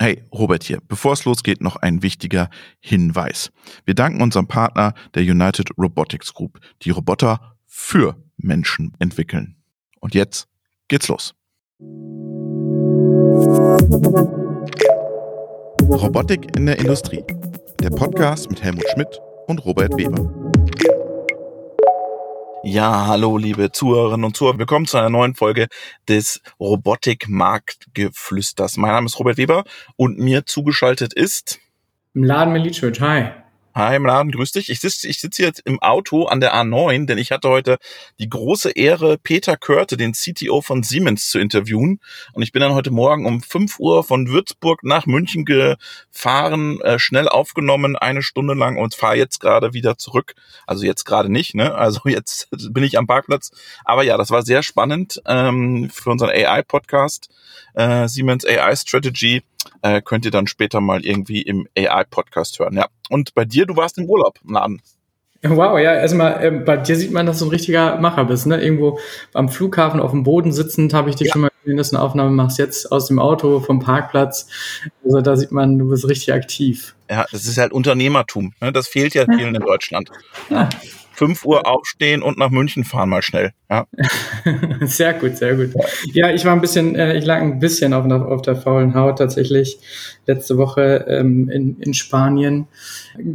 Hey, Robert hier. Bevor es losgeht, noch ein wichtiger Hinweis. Wir danken unserem Partner der United Robotics Group, die Roboter für Menschen entwickeln. Und jetzt geht's los. Robotik in der Industrie. Der Podcast mit Helmut Schmidt und Robert Weber. Ja, hallo liebe Zuhörerinnen und Zuhörer. Willkommen zu einer neuen Folge des Robotik-Marktgeflüsters. Mein Name ist Robert Weber und mir zugeschaltet ist Mladen Milicevic. Hi. Hi Mladen, grüß dich. Ich sitze ich sitz jetzt im Auto an der A9, denn ich hatte heute die große Ehre, Peter Körte, den CTO von Siemens, zu interviewen. Und ich bin dann heute Morgen um 5 Uhr von Würzburg nach München gefahren, äh, schnell aufgenommen, eine Stunde lang und fahre jetzt gerade wieder zurück. Also jetzt gerade nicht, ne? Also jetzt bin ich am Parkplatz. Aber ja, das war sehr spannend ähm, für unseren AI-Podcast, äh, Siemens AI Strategy äh, könnt ihr dann später mal irgendwie im AI-Podcast hören. Ja. Und bei dir, du warst im Urlaub Laden. Wow, ja, erstmal, äh, bei dir sieht man, dass du ein richtiger Macher bist, ne? Irgendwo am Flughafen auf dem Boden sitzend habe ich dich ja. schon mal gesehen, dass du eine Aufnahme machst, jetzt aus dem Auto, vom Parkplatz. Also da sieht man, du bist richtig aktiv. Ja, das ist halt Unternehmertum. Ne? Das fehlt ja vielen in Deutschland. Ja. 5 Uhr aufstehen und nach München fahren mal schnell. Ja. sehr gut, sehr gut. Ja, ich war ein bisschen, äh, ich lag ein bisschen auf, auf der faulen Haut tatsächlich letzte Woche ähm, in, in Spanien.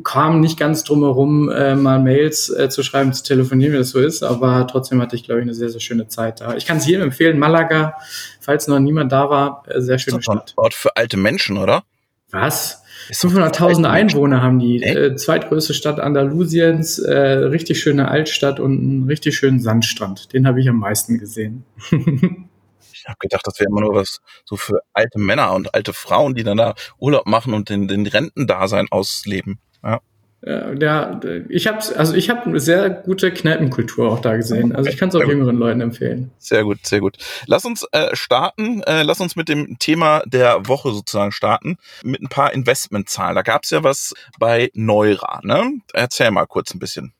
Kam nicht ganz drum herum, äh, mal Mails äh, zu schreiben, zu telefonieren, wie das so ist, aber trotzdem hatte ich, glaube ich, eine sehr, sehr schöne Zeit da. Ich kann es jedem empfehlen, Malaga, falls noch niemand da war, äh, sehr schöne Stadt. Ort für alte Menschen, oder? Was? 500.000 Einwohner haben die. Äh, zweitgrößte Stadt Andalusiens, äh, richtig schöne Altstadt und einen richtig schönen Sandstrand. Den habe ich am meisten gesehen. ich habe gedacht, das wäre immer nur was so für alte Männer und alte Frauen, die dann da Urlaub machen und den, den Rentendasein ausleben. Ja. Ja, ich habe also ich habe eine sehr gute Kneipenkultur auch da gesehen. Also ich kann es auch jüngeren Leuten empfehlen. Sehr gut, sehr gut. Lass uns äh, starten. Äh, lass uns mit dem Thema der Woche sozusagen starten mit ein paar Investmentzahlen. Da gab es ja was bei Neura. Ne? Erzähl mal kurz ein bisschen.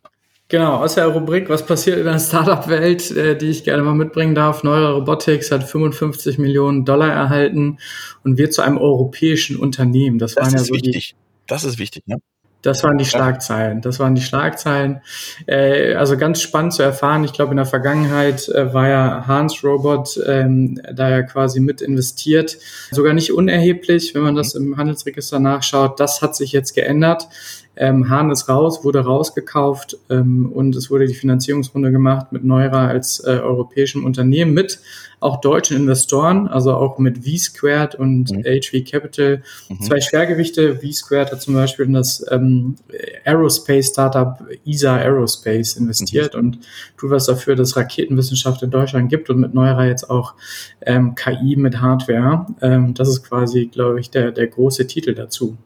Genau, aus der Rubrik, was passiert in der Startup-Welt, äh, die ich gerne mal mitbringen darf. Neura Robotics hat 55 Millionen Dollar erhalten und wird zu einem europäischen Unternehmen. Das, das waren ja so wichtig. Die, das ist wichtig, ne? Das waren die Schlagzeilen. Das waren die Schlagzeilen. Äh, also ganz spannend zu erfahren. Ich glaube, in der Vergangenheit äh, war ja Hans Robot ähm, da ja quasi mit investiert. Sogar nicht unerheblich, wenn man das mhm. im Handelsregister nachschaut. Das hat sich jetzt geändert. Ähm, Hahn ist raus, wurde rausgekauft ähm, und es wurde die Finanzierungsrunde gemacht mit Neura als äh, europäischem Unternehmen mit auch deutschen Investoren, also auch mit V-Squared und mhm. HV Capital. Mhm. Zwei Schwergewichte. V-Squared hat zum Beispiel in das ähm, Aerospace-Startup ESA Aerospace investiert mhm. und tut was dafür, dass Raketenwissenschaft in Deutschland gibt und mit Neura jetzt auch ähm, KI mit Hardware. Ähm, das ist quasi, glaube ich, der, der große Titel dazu.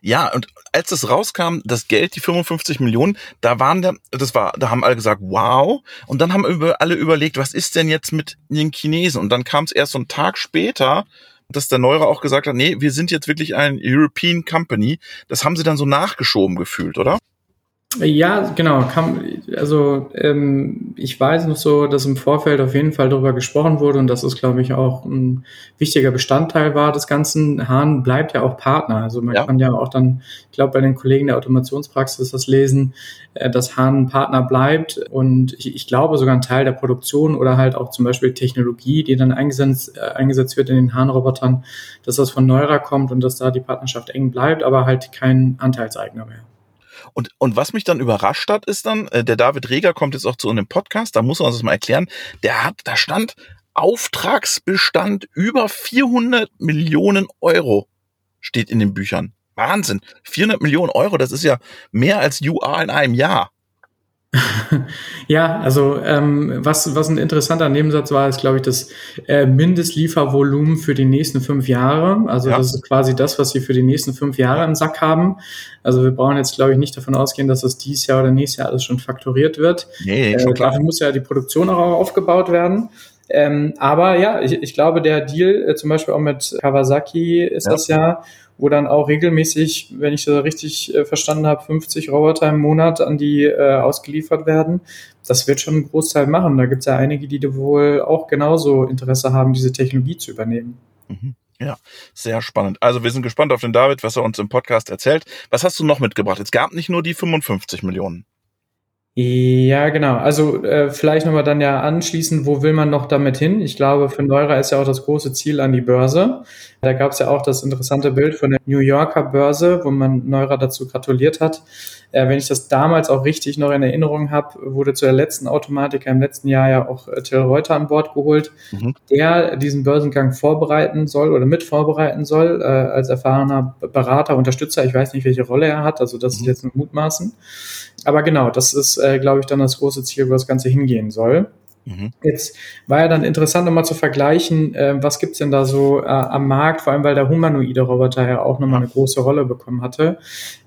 Ja, und als es rauskam, das Geld, die 55 Millionen, da waren da, das war, da haben alle gesagt, wow. Und dann haben alle überlegt, was ist denn jetzt mit den Chinesen? Und dann kam es erst so einen Tag später, dass der Neuer auch gesagt hat, nee, wir sind jetzt wirklich ein European Company. Das haben sie dann so nachgeschoben gefühlt, oder? Ja, genau. Kam, also ähm, ich weiß noch so, dass im Vorfeld auf jeden Fall darüber gesprochen wurde und das ist, glaube ich, auch ein wichtiger Bestandteil war des Ganzen. Hahn bleibt ja auch Partner. Also man ja. kann ja auch dann, ich glaube, bei den Kollegen der Automationspraxis das lesen, äh, dass Hahn Partner bleibt und ich, ich glaube sogar ein Teil der Produktion oder halt auch zum Beispiel Technologie, die dann eingesetzt, äh, eingesetzt wird in den Hahn-Robotern, dass das von Neura kommt und dass da die Partnerschaft eng bleibt, aber halt kein Anteilseigner mehr. Und, und was mich dann überrascht hat, ist dann, äh, der David Reger kommt jetzt auch zu einem Podcast, da muss er uns das mal erklären, der hat, da stand Auftragsbestand über 400 Millionen Euro steht in den Büchern. Wahnsinn. 400 Millionen Euro, das ist ja mehr als UA in einem Jahr. Ja, also ähm, was, was ein interessanter Nebensatz war, ist, glaube ich, das äh, Mindestliefervolumen für die nächsten fünf Jahre. Also ja. das ist quasi das, was sie für die nächsten fünf Jahre im Sack haben. Also wir brauchen jetzt, glaube ich, nicht davon ausgehen, dass das dieses Jahr oder nächstes Jahr alles schon fakturiert wird. Nee, äh, dafür muss ja die Produktion auch aufgebaut werden. Ähm, aber ja, ich, ich glaube, der Deal, äh, zum Beispiel auch mit Kawasaki ist ja. das ja, wo dann auch regelmäßig, wenn ich das richtig äh, verstanden habe, 50 Roboter im Monat an die äh, ausgeliefert werden. Das wird schon einen Großteil machen. Da gibt es ja einige, die wohl auch genauso Interesse haben, diese Technologie zu übernehmen. Mhm. Ja, sehr spannend. Also wir sind gespannt auf den David, was er uns im Podcast erzählt. Was hast du noch mitgebracht? Es gab nicht nur die 55 Millionen. Ja, genau. Also äh, vielleicht nochmal dann ja anschließend, wo will man noch damit hin? Ich glaube, für Neurer ist ja auch das große Ziel an die Börse. Da gab es ja auch das interessante Bild von der New Yorker Börse, wo man Neurer dazu gratuliert hat. Äh, wenn ich das damals auch richtig noch in Erinnerung habe, wurde zu der letzten Automatiker im letzten Jahr ja auch äh, Till Reuter an Bord geholt, mhm. der diesen Börsengang vorbereiten soll oder mit vorbereiten soll, äh, als erfahrener Berater, Unterstützer. Ich weiß nicht, welche Rolle er hat, also das mhm. ist jetzt nur Mutmaßen. Aber genau, das ist, äh, glaube ich, dann das große Ziel, wo das Ganze hingehen soll. Mhm. Jetzt war ja dann interessant, nochmal zu vergleichen, äh, was gibt's denn da so äh, am Markt, vor allem weil der humanoide Roboter ja auch nochmal eine große Rolle bekommen hatte.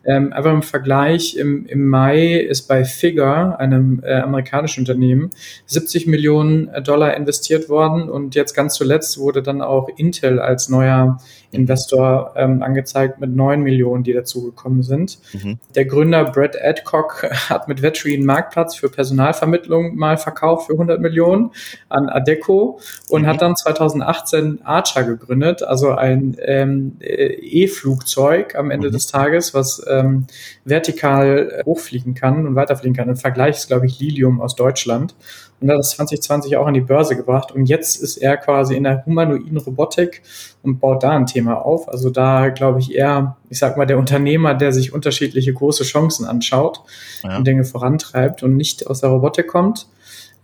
Ähm, einfach im Vergleich, im, im Mai ist bei Figure, einem äh, amerikanischen Unternehmen, 70 Millionen Dollar investiert worden und jetzt ganz zuletzt wurde dann auch Intel als neuer Investor ähm, angezeigt mit 9 Millionen, die dazugekommen sind. Mhm. Der Gründer Brett Adcock hat mit Vetri einen Marktplatz für Personalvermittlung mal verkauft für 100 Millionen an Adeco und mhm. hat dann 2018 Archer gegründet, also ein ähm, E-Flugzeug am Ende mhm. des Tages, was ähm, vertikal hochfliegen kann und weiterfliegen kann. Im Vergleich ist, glaube ich, Lilium aus Deutschland und hat das 2020 auch an die Börse gebracht. Und jetzt ist er quasi in der humanoiden Robotik und baut da ein Thema auf. Also da glaube ich eher, ich sag mal, der Unternehmer, der sich unterschiedliche große Chancen anschaut ja. und Dinge vorantreibt und nicht aus der Robotik kommt.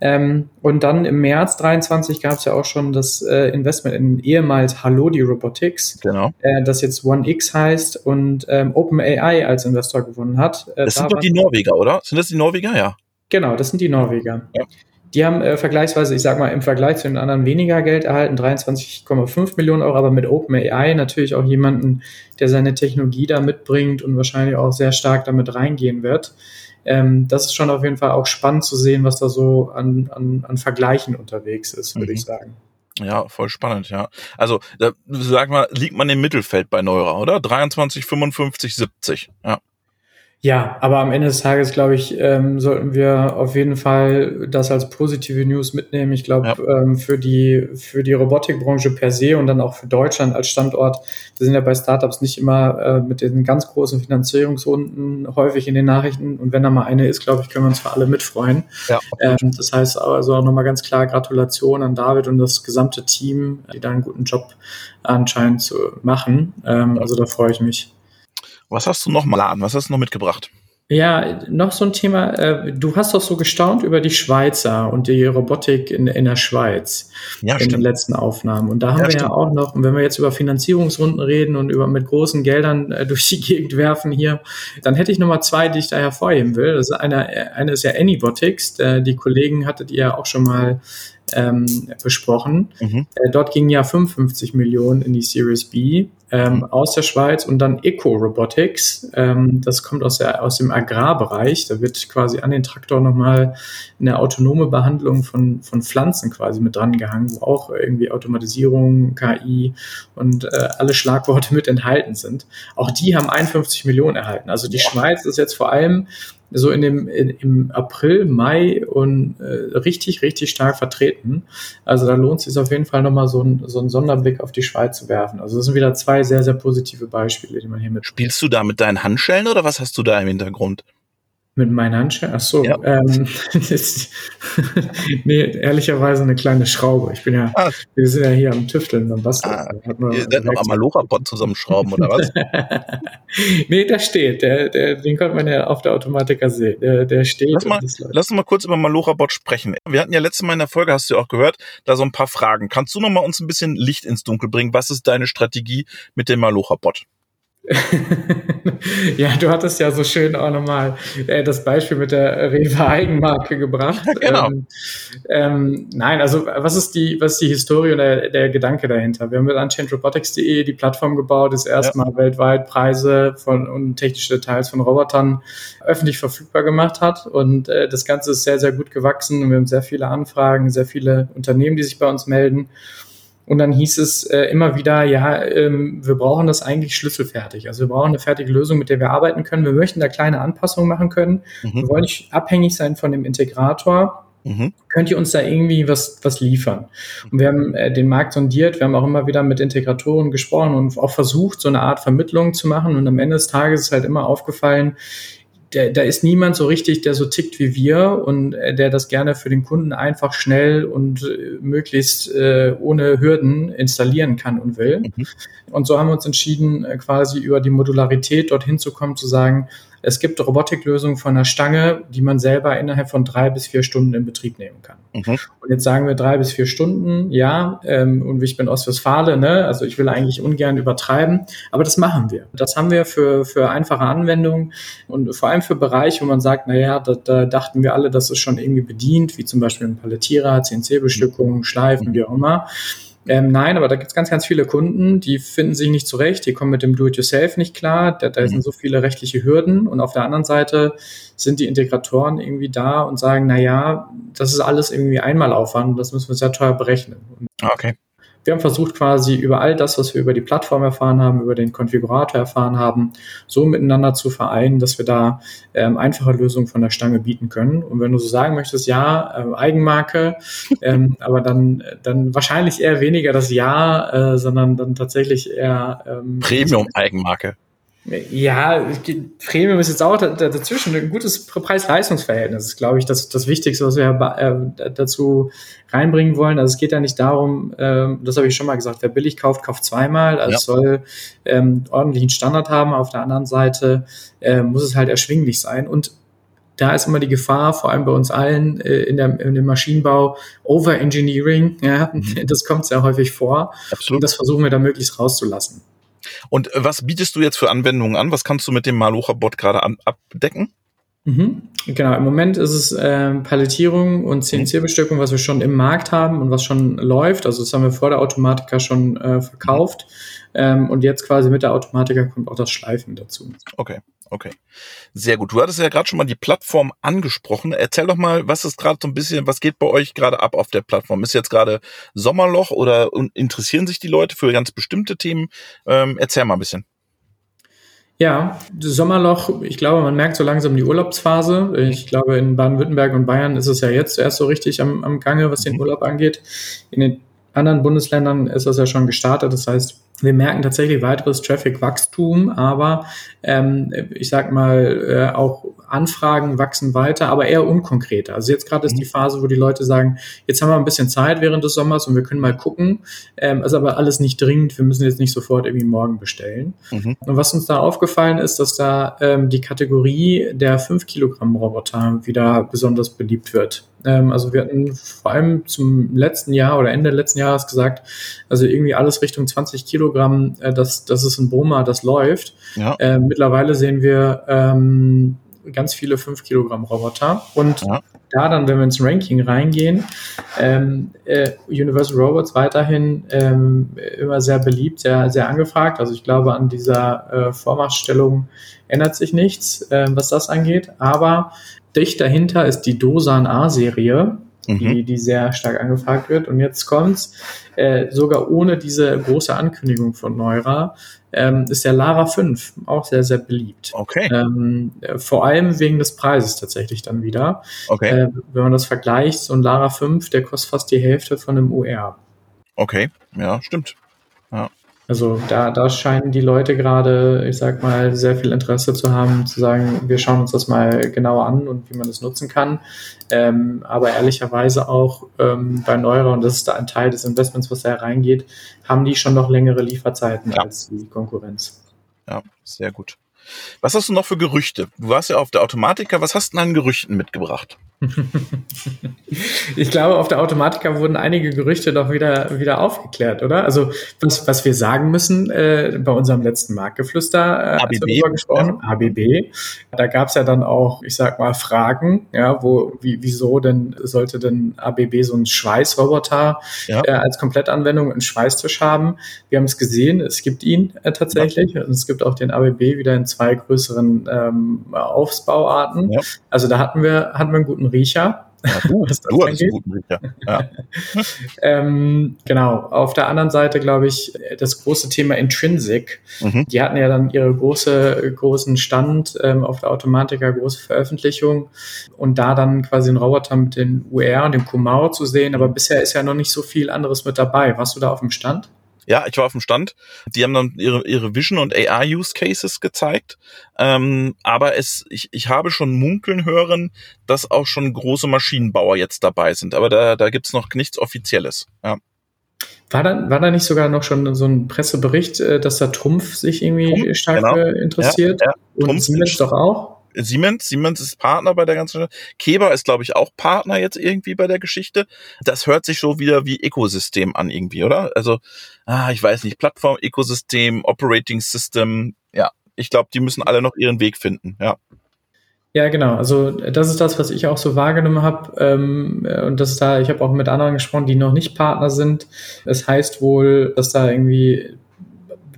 Ähm, und dann im März 23 gab es ja auch schon das äh, Investment in ehemals Halodi Robotics, genau. äh, das jetzt One X heißt und ähm, OpenAI als Investor gewonnen hat. Äh, das sind doch die Norweger, oder? Sind das die Norweger? Ja. Genau, das sind die Norweger. Ja. Die haben äh, vergleichsweise, ich sag mal, im Vergleich zu den anderen weniger Geld erhalten, 23,5 Millionen Euro, aber mit OpenAI natürlich auch jemanden, der seine Technologie da mitbringt und wahrscheinlich auch sehr stark damit reingehen wird. Ähm, das ist schon auf jeden Fall auch spannend zu sehen, was da so an, an, an Vergleichen unterwegs ist, würde mhm. ich sagen. Ja, voll spannend, ja. Also, da, sag mal, liegt man im Mittelfeld bei Neurer, oder? 23, 55, 70, ja. Ja, aber am Ende des Tages, glaube ich, ähm, sollten wir auf jeden Fall das als positive News mitnehmen. Ich glaube, ja. ähm, für die, für die Robotikbranche per se und dann auch für Deutschland als Standort, wir sind ja bei Startups nicht immer äh, mit den ganz großen Finanzierungsrunden häufig in den Nachrichten. Und wenn da mal eine ist, glaube ich, können wir uns für alle mitfreuen. Ja, ähm, das heißt also auch nochmal ganz klar Gratulation an David und das gesamte Team, die da einen guten Job anscheinend zu machen. Ähm, also da freue ich mich. Was hast du noch mal an? Was hast du noch mitgebracht? Ja, noch so ein Thema. Äh, du hast doch so gestaunt über die Schweizer und die Robotik in, in der Schweiz ja, in stimmt. den letzten Aufnahmen. Und da haben ja, wir stimmt. ja auch noch, wenn wir jetzt über Finanzierungsrunden reden und über mit großen Geldern äh, durch die Gegend werfen hier, dann hätte ich noch mal zwei, die ich da hervorheben will. Das ist eine, eine ist ja Anybotics. Die Kollegen hattet ihr ja auch schon mal ähm, besprochen. Mhm. Äh, dort gingen ja 55 Millionen in die Series B ähm, mhm. aus der Schweiz und dann Eco Robotics. Ähm, das kommt aus, der, aus dem Agrarbereich. Da wird quasi an den Traktor nochmal eine autonome Behandlung von, von Pflanzen quasi mit dran gehangen, wo auch irgendwie Automatisierung, KI und äh, alle Schlagworte mit enthalten sind. Auch die haben 51 Millionen erhalten. Also die Schweiz ist jetzt vor allem so in dem in, im April, Mai und äh, richtig, richtig stark vertreten. Also da lohnt es sich auf jeden Fall nochmal so, ein, so einen Sonderblick auf die Schweiz zu werfen. Also das sind wieder zwei sehr, sehr positive Beispiele, die man hier mit. Spielst du da mit deinen Handschellen oder was hast du da im Hintergrund? Mit meinen Handschellen? Ach so. Ja. Ähm, nee, ehrlicherweise eine kleine Schraube. Ich bin ja, ah. wir sind ja hier am Tüfteln, am Basteln. Ah, ihr seid noch am Malocha-Bot zusammenschrauben, oder was? nee, da steht. Der, der, den konnte man ja auf der Automatiker sehen. Der, der steht. Lass, mal, lass uns mal kurz über Malocha-Bot sprechen. Wir hatten ja letztes Mal in der Folge, hast du ja auch gehört, da so ein paar Fragen. Kannst du noch mal uns ein bisschen Licht ins Dunkel bringen? Was ist deine Strategie mit dem Malocha-Bot? ja, du hattest ja so schön auch nochmal äh, das Beispiel mit der Rewe Eigenmarke gebracht. genau. Ähm, ähm, nein, also was ist die, was ist die Historie und der, der Gedanke dahinter? Wir haben mit unchangerobotics.de die Plattform gebaut, das erstmal ja. weltweit Preise von und technische Details von Robotern öffentlich verfügbar gemacht hat. Und äh, das Ganze ist sehr, sehr gut gewachsen und wir haben sehr viele Anfragen, sehr viele Unternehmen, die sich bei uns melden. Und dann hieß es äh, immer wieder, ja, ähm, wir brauchen das eigentlich schlüsselfertig. Also wir brauchen eine fertige Lösung, mit der wir arbeiten können. Wir möchten da kleine Anpassungen machen können. Mhm. Wir wollen nicht abhängig sein von dem Integrator. Mhm. Könnt ihr uns da irgendwie was, was liefern? Und wir haben äh, den Markt sondiert, wir haben auch immer wieder mit Integratoren gesprochen und auch versucht, so eine Art Vermittlung zu machen. Und am Ende des Tages ist halt immer aufgefallen, der, da ist niemand so richtig, der so tickt wie wir und äh, der das gerne für den Kunden einfach schnell und äh, möglichst äh, ohne Hürden installieren kann und will. Mhm. Und so haben wir uns entschieden, äh, quasi über die Modularität dorthin zu kommen, zu sagen, es gibt Robotiklösungen von der Stange, die man selber innerhalb von drei bis vier Stunden in Betrieb nehmen kann. Mhm. Und jetzt sagen wir drei bis vier Stunden, ja, ähm, und ich bin Ostwestfale, ne, also ich will eigentlich ungern übertreiben, aber das machen wir. Das haben wir für, für einfache Anwendungen und vor allem für Bereiche, wo man sagt, naja, da, da dachten wir alle, das ist schon irgendwie bedient, wie zum Beispiel ein Palettierer, CNC-Bestückung, Schleifen, wie auch immer. Ähm, nein, aber da gibt es ganz, ganz viele Kunden, die finden sich nicht zurecht, die kommen mit dem Do-it-yourself nicht klar, da, da mhm. sind so viele rechtliche Hürden und auf der anderen Seite sind die Integratoren irgendwie da und sagen, na ja, das ist alles irgendwie Einmalaufwand, das müssen wir sehr teuer berechnen. Okay wir haben versucht, quasi über all das, was wir über die Plattform erfahren haben, über den Konfigurator erfahren haben, so miteinander zu vereinen, dass wir da ähm, einfache Lösungen von der Stange bieten können. Und wenn du so sagen möchtest, ja, äh, Eigenmarke, ähm, aber dann, dann wahrscheinlich eher weniger das Ja, äh, sondern dann tatsächlich eher ähm, Premium-Eigenmarke. Ja, Premium ist jetzt auch dazwischen ein gutes Preis-Leistungs-Verhältnis. Ist, glaube ich, das, das Wichtigste, was wir äh, dazu reinbringen wollen. Also es geht ja nicht darum, ähm, das habe ich schon mal gesagt, wer billig kauft, kauft zweimal. Also ja. es soll ähm, ordentlichen Standard haben. Auf der anderen Seite äh, muss es halt erschwinglich sein. Und da ist immer die Gefahr, vor allem bei uns allen äh, in, der, in dem Maschinenbau, Overengineering. Ja, mhm. das kommt sehr häufig vor. Absolut. Und das versuchen wir da möglichst rauszulassen. Und äh, was bietest du jetzt für Anwendungen an? Was kannst du mit dem Malocha-Bot gerade abdecken? Mhm. Genau, im Moment ist es äh, Palettierung und CNC-Bestückung, was wir schon im Markt haben und was schon läuft. Also das haben wir vor der Automatiker schon äh, verkauft. Ähm, und jetzt quasi mit der Automatiker kommt auch das Schleifen dazu. Okay. Okay. Sehr gut. Du hattest ja gerade schon mal die Plattform angesprochen. Erzähl doch mal, was ist gerade so ein bisschen, was geht bei euch gerade ab auf der Plattform? Ist jetzt gerade Sommerloch oder interessieren sich die Leute für ganz bestimmte Themen? Ähm, erzähl mal ein bisschen. Ja, Sommerloch, ich glaube, man merkt so langsam die Urlaubsphase. Ich glaube, in Baden-Württemberg und Bayern ist es ja jetzt erst so richtig am, am Gange, was den mhm. Urlaub angeht. In den anderen Bundesländern ist das ja schon gestartet. Das heißt, wir merken tatsächlich weiteres Traffic-Wachstum, aber ähm, ich sag mal, äh, auch Anfragen wachsen weiter, aber eher unkonkreter. Also jetzt gerade ist die mhm. Phase, wo die Leute sagen, jetzt haben wir ein bisschen Zeit während des Sommers und wir können mal gucken. Ähm, ist aber alles nicht dringend, wir müssen jetzt nicht sofort irgendwie morgen bestellen. Mhm. Und was uns da aufgefallen ist, dass da ähm, die Kategorie der 5 Kilogramm Roboter wieder besonders beliebt wird. Ähm, also wir hatten vor allem zum letzten Jahr oder Ende letzten Jahres gesagt, also irgendwie alles Richtung 20 Kilogramm, äh, das, das ist ein Boma, das läuft. Ja. Äh, mittlerweile sehen wir ähm, ganz viele 5 Kilogramm Roboter und ja. da dann, wenn wir ins Ranking reingehen, ähm, äh, Universal Robots weiterhin ähm, immer sehr beliebt, sehr, sehr angefragt. Also ich glaube, an dieser äh, Vormachtstellung ändert sich nichts, äh, was das angeht. Aber dicht dahinter ist die Dosan A-Serie, mhm. die, die sehr stark angefragt wird. Und jetzt kommt's, äh, sogar ohne diese große Ankündigung von Neura, ähm, ist der Lara 5 auch sehr, sehr beliebt. Okay. Ähm, äh, vor allem wegen des Preises tatsächlich dann wieder. Okay. Äh, wenn man das vergleicht, so ein Lara 5, der kostet fast die Hälfte von einem UR. Okay, ja, stimmt. Ja. Also da, da scheinen die Leute gerade, ich sag mal, sehr viel Interesse zu haben, zu sagen, wir schauen uns das mal genauer an und wie man das nutzen kann. Ähm, aber ehrlicherweise auch ähm, bei Neurer, und das ist da ein Teil des Investments, was da reingeht, haben die schon noch längere Lieferzeiten ja. als die Konkurrenz. Ja, sehr gut. Was hast du noch für Gerüchte? Du warst ja auf der Automatiker. Was hast du denn an Gerüchten mitgebracht? Ich glaube, auf der Automatika wurden einige Gerüchte doch wieder, wieder aufgeklärt, oder? Also, was, was wir sagen müssen äh, bei unserem letzten Marktgeflüster, äh, ABB, gesprochen, ja. ABB, da gab es ja dann auch, ich sag mal, Fragen, ja, wo, wie, wieso denn sollte denn ABB so einen Schweißroboter ja. äh, als Komplettanwendung einen Schweißtisch haben? Wir haben es gesehen, es gibt ihn äh, tatsächlich ja. und es gibt auch den ABB wieder in zwei größeren ähm, Aufbauarten. Also da hatten wir, hatten wir einen guten Riecher. Ja, du, du hast einen guten Riecher. Ja. ähm, genau. Auf der anderen Seite, glaube ich, das große Thema Intrinsic. Mhm. Die hatten ja dann ihre große, großen Stand ähm, auf der Automatica, große Veröffentlichung und da dann quasi einen Roboter mit den UR und dem Kumau zu sehen. Aber bisher ist ja noch nicht so viel anderes mit dabei. Warst du da auf dem Stand? Ja, ich war auf dem Stand. Die haben dann ihre, ihre Vision und AR-Use Cases gezeigt. Ähm, aber es, ich, ich habe schon munkeln hören, dass auch schon große Maschinenbauer jetzt dabei sind. Aber da, da gibt's noch nichts Offizielles. Ja. War da, war da nicht sogar noch schon so ein Pressebericht, äh, dass da Trumpf sich irgendwie Trumpf, stark genau. interessiert? Ja, ja. Und Trumpf Siemens doch auch? Siemens, Siemens ist Partner bei der ganzen Keber ist, glaube ich, auch Partner jetzt irgendwie bei der Geschichte. Das hört sich so wieder wie Ökosystem an irgendwie, oder? Also, ah, ich weiß nicht, Plattform, Ökosystem, Operating System, ja, ich glaube, die müssen alle noch ihren Weg finden, ja. Ja, genau. Also das ist das, was ich auch so wahrgenommen habe. Ähm, und das da, ich habe auch mit anderen gesprochen, die noch nicht Partner sind. Es das heißt wohl, dass da irgendwie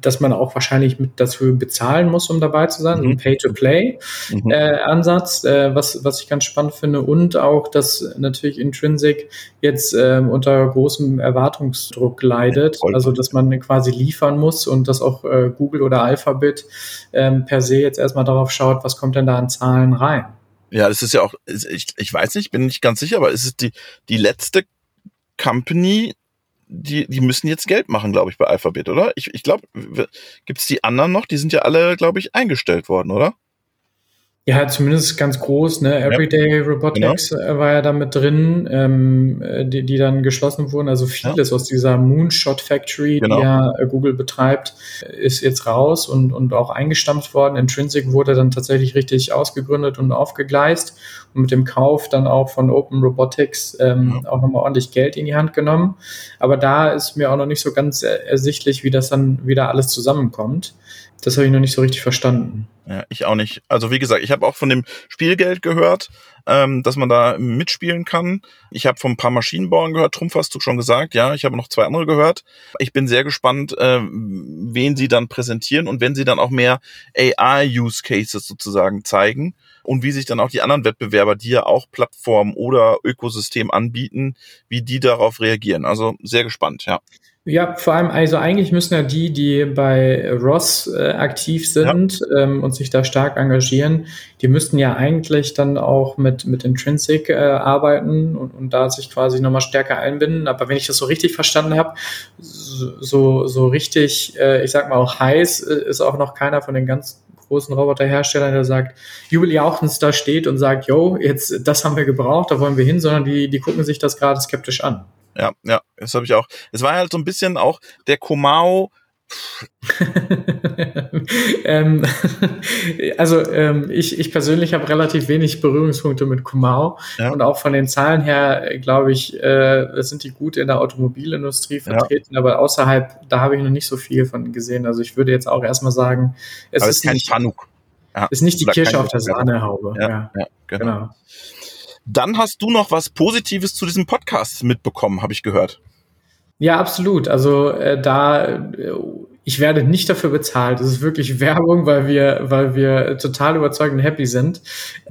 dass man auch wahrscheinlich mit dafür bezahlen muss, um dabei zu sein, mhm. ein Pay-to-Play-Ansatz, mhm. äh, äh, was, was ich ganz spannend finde und auch, dass natürlich Intrinsic jetzt äh, unter großem Erwartungsdruck leidet, ja, also dass man quasi liefern muss und dass auch äh, Google oder Alphabet ähm, per se jetzt erstmal darauf schaut, was kommt denn da an Zahlen rein. Ja, das ist ja auch, ich, ich weiß nicht, bin nicht ganz sicher, aber ist es die, die letzte Company, die, die müssen jetzt Geld machen, glaube ich, bei Alphabet, oder? Ich, ich glaube, gibt es die anderen noch? Die sind ja alle, glaube ich, eingestellt worden, oder? Ja, zumindest ganz groß, ne? Everyday ja, Robotics genau. Äh, war ja da mit drin, ähm, äh, die, die dann geschlossen wurden. Also vieles ja. aus dieser Moonshot Factory, genau. die ja äh, Google betreibt, ist jetzt raus und, und auch eingestampft worden. Intrinsic wurde dann tatsächlich richtig ausgegründet und aufgegleist und mit dem Kauf dann auch von Open Robotics ähm, ja. auch nochmal ordentlich Geld in die Hand genommen. Aber da ist mir auch noch nicht so ganz ersichtlich, wie das dann wieder alles zusammenkommt. Das habe ich noch nicht so richtig verstanden. Ja, ich auch nicht. Also wie gesagt, ich habe auch von dem Spielgeld gehört, ähm, dass man da mitspielen kann. Ich habe von ein paar Maschinenbauern gehört, Trumpf hast du schon gesagt, ja, ich habe noch zwei andere gehört. Ich bin sehr gespannt, äh, wen sie dann präsentieren und wenn sie dann auch mehr AI-Use-Cases sozusagen zeigen und wie sich dann auch die anderen Wettbewerber, die ja auch Plattform oder Ökosystem anbieten, wie die darauf reagieren. Also sehr gespannt, ja. Ja, vor allem, also eigentlich müssen ja die, die bei Ross äh, aktiv sind ja. ähm, und sich da stark engagieren, die müssten ja eigentlich dann auch mit, mit Intrinsic äh, arbeiten und, und da sich quasi nochmal stärker einbinden. Aber wenn ich das so richtig verstanden habe, so, so richtig, äh, ich sag mal auch heiß, äh, ist auch noch keiner von den ganz großen Roboterherstellern, der sagt, Jubel Jauchens da steht und sagt, yo, jetzt das haben wir gebraucht, da wollen wir hin, sondern die, die gucken sich das gerade skeptisch an ja, ja, das habe ich auch. Es war halt so ein bisschen auch der Komao. ähm, also ähm, ich, ich persönlich habe relativ wenig Berührungspunkte mit Kumau ja. und auch von den Zahlen her glaube ich, äh, sind die gut in der Automobilindustrie vertreten, ja. aber außerhalb, da habe ich noch nicht so viel von gesehen. Also ich würde jetzt auch erstmal sagen, es aber ist, ist kein nicht, Fanuk. Ja. ist nicht die Kirsche auf der Sahnehaube. Ja, ja. genau. genau. Dann hast du noch was Positives zu diesem Podcast mitbekommen, habe ich gehört. Ja, absolut. Also äh, da, äh, ich werde nicht dafür bezahlt. Das ist wirklich Werbung, weil wir, weil wir total überzeugend happy sind.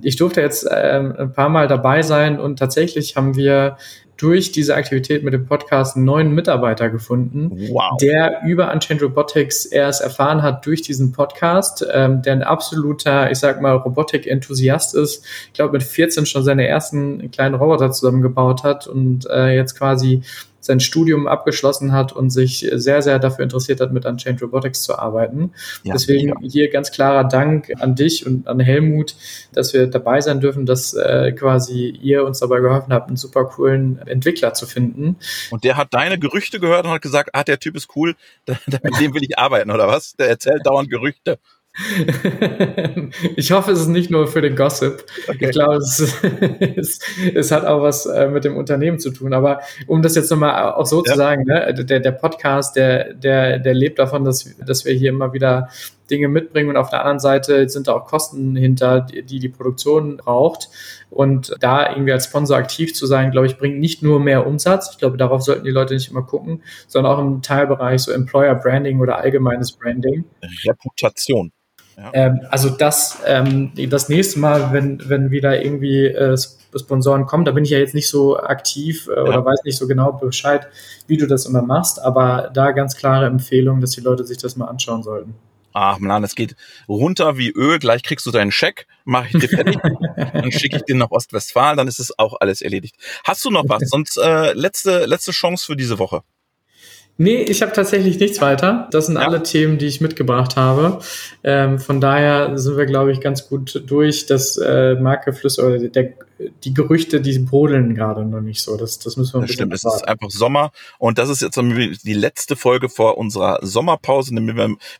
Ich durfte jetzt äh, ein paar Mal dabei sein und tatsächlich haben wir durch diese Aktivität mit dem Podcast einen neuen Mitarbeiter gefunden, wow. der über Unchained Robotics erst erfahren hat durch diesen Podcast, ähm, der ein absoluter, ich sag mal, Robotik-Enthusiast ist. Ich glaube, mit 14 schon seine ersten kleinen Roboter zusammengebaut hat und äh, jetzt quasi sein Studium abgeschlossen hat und sich sehr, sehr dafür interessiert hat, mit Unchained Robotics zu arbeiten. Ja, Deswegen ja. hier ganz klarer Dank an dich und an Helmut, dass wir dabei sein dürfen, dass äh, quasi ihr uns dabei geholfen habt, einen super coolen Entwickler zu finden. Und der hat deine Gerüchte gehört und hat gesagt, ah, der Typ ist cool, mit dem will ich arbeiten, oder was? Der erzählt dauernd Gerüchte. ich hoffe, es ist nicht nur für den Gossip. Okay. Ich glaube, es, es, es, hat auch was äh, mit dem Unternehmen zu tun. Aber um das jetzt nochmal auch so ja. zu sagen, ne, der, der Podcast, der, der, der lebt davon, dass, dass wir hier immer wieder Dinge mitbringen und auf der anderen Seite sind da auch Kosten hinter, die die Produktion braucht. Und da irgendwie als Sponsor aktiv zu sein, glaube ich, bringt nicht nur mehr Umsatz. Ich glaube, darauf sollten die Leute nicht immer gucken, sondern auch im Teilbereich so Employer Branding oder allgemeines Branding. Reputation. Ja. Ähm, also das, ähm, das nächste Mal, wenn, wenn wieder irgendwie äh, Sponsoren kommen, da bin ich ja jetzt nicht so aktiv äh, ja. oder weiß nicht so genau Bescheid, wie du das immer machst, aber da ganz klare Empfehlung, dass die Leute sich das mal anschauen sollten. Ach man, es geht runter wie Öl, gleich kriegst du deinen Scheck, mache ich dir fertig, dann schicke ich den nach Ostwestfalen, dann ist es auch alles erledigt. Hast du noch was? Sonst äh, letzte, letzte Chance für diese Woche. Nee, ich habe tatsächlich nichts weiter. Das sind ja. alle Themen, die ich mitgebracht habe. Ähm, von daher sind wir, glaube ich, ganz gut durch. Das äh, Markeflüsse oder der die Gerüchte, die brodeln gerade noch nicht so. Das, das müssen wir das stimmt. Es ist einfach Sommer und das ist jetzt die letzte Folge vor unserer Sommerpause,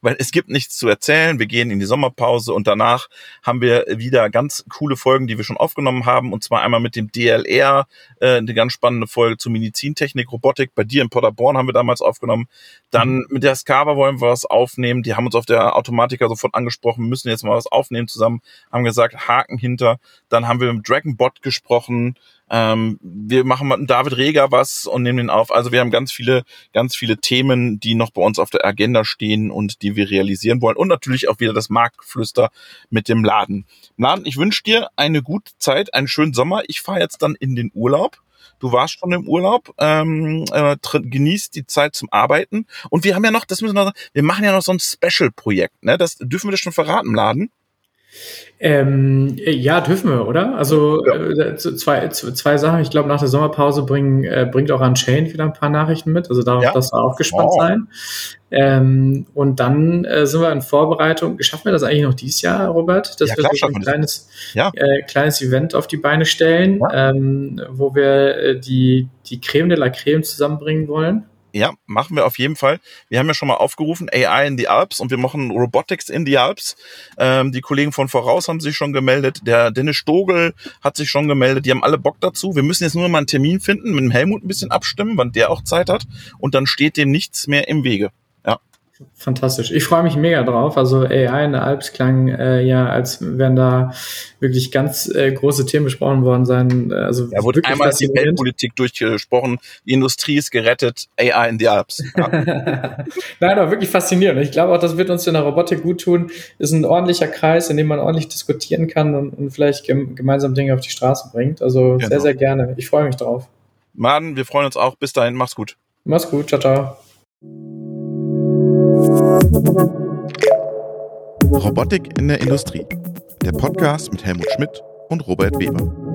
weil es gibt nichts zu erzählen. Wir gehen in die Sommerpause und danach haben wir wieder ganz coole Folgen, die wir schon aufgenommen haben und zwar einmal mit dem DLR, äh, eine ganz spannende Folge zu Medizintechnik, Robotik. Bei dir in Paderborn haben wir damals aufgenommen. Dann mhm. mit der Skava wollen wir was aufnehmen. Die haben uns auf der Automatiker sofort angesprochen, müssen jetzt mal was aufnehmen zusammen. Haben gesagt, Haken hinter. Dann haben wir mit Dragonbot Gott gesprochen. Ähm, wir machen mit David Reger was und nehmen den auf. Also wir haben ganz viele, ganz viele Themen, die noch bei uns auf der Agenda stehen und die wir realisieren wollen. Und natürlich auch wieder das Marktflüster mit dem Laden. Laden, ich wünsche dir eine gute Zeit, einen schönen Sommer. Ich fahre jetzt dann in den Urlaub. Du warst schon im Urlaub, ähm, äh, genießt die Zeit zum Arbeiten. Und wir haben ja noch, das müssen wir wir machen ja noch so ein Special-Projekt, ne? Das dürfen wir das schon verraten, Laden. Ähm, ja, dürfen wir, oder? Also ja. äh, zwei, zwei Sachen. Ich glaube, nach der Sommerpause bringen, äh, bringt auch Unchained wieder ein paar Nachrichten mit. Also darauf ja. darfst du auch gespannt oh. sein. Ähm, und dann äh, sind wir in Vorbereitung. Schaffen wir das eigentlich noch dieses Jahr, Robert? Dass ja, wir so ein kleines, ja. äh, kleines Event auf die Beine stellen, ähm, wo wir äh, die, die Creme de la Creme zusammenbringen wollen. Ja, machen wir auf jeden Fall. Wir haben ja schon mal aufgerufen, AI in the Alps und wir machen Robotics in the Alps. Ähm, die Kollegen von Voraus haben sich schon gemeldet. Der Dennis Stogel hat sich schon gemeldet. Die haben alle Bock dazu. Wir müssen jetzt nur mal einen Termin finden, mit dem Helmut ein bisschen abstimmen, wann der auch Zeit hat. Und dann steht dem nichts mehr im Wege. Fantastisch. Ich freue mich mega drauf. Also AI in der Alps klang äh, ja, als wären da wirklich ganz äh, große Themen besprochen worden sein. Also ja, wurde einmal die Weltpolitik durchgesprochen, die Industrie ist gerettet, AI in die Alps. Ja. Nein, aber wirklich faszinierend. Ich glaube auch, das wird uns in der Robotik gut tun. Ist ein ordentlicher Kreis, in dem man ordentlich diskutieren kann und, und vielleicht gem gemeinsam Dinge auf die Straße bringt. Also genau. sehr, sehr gerne. Ich freue mich drauf. Mann, wir freuen uns auch. Bis dahin, mach's gut. Mach's gut. Ciao, ciao. Robotik in der Industrie. Der Podcast mit Helmut Schmidt und Robert Weber.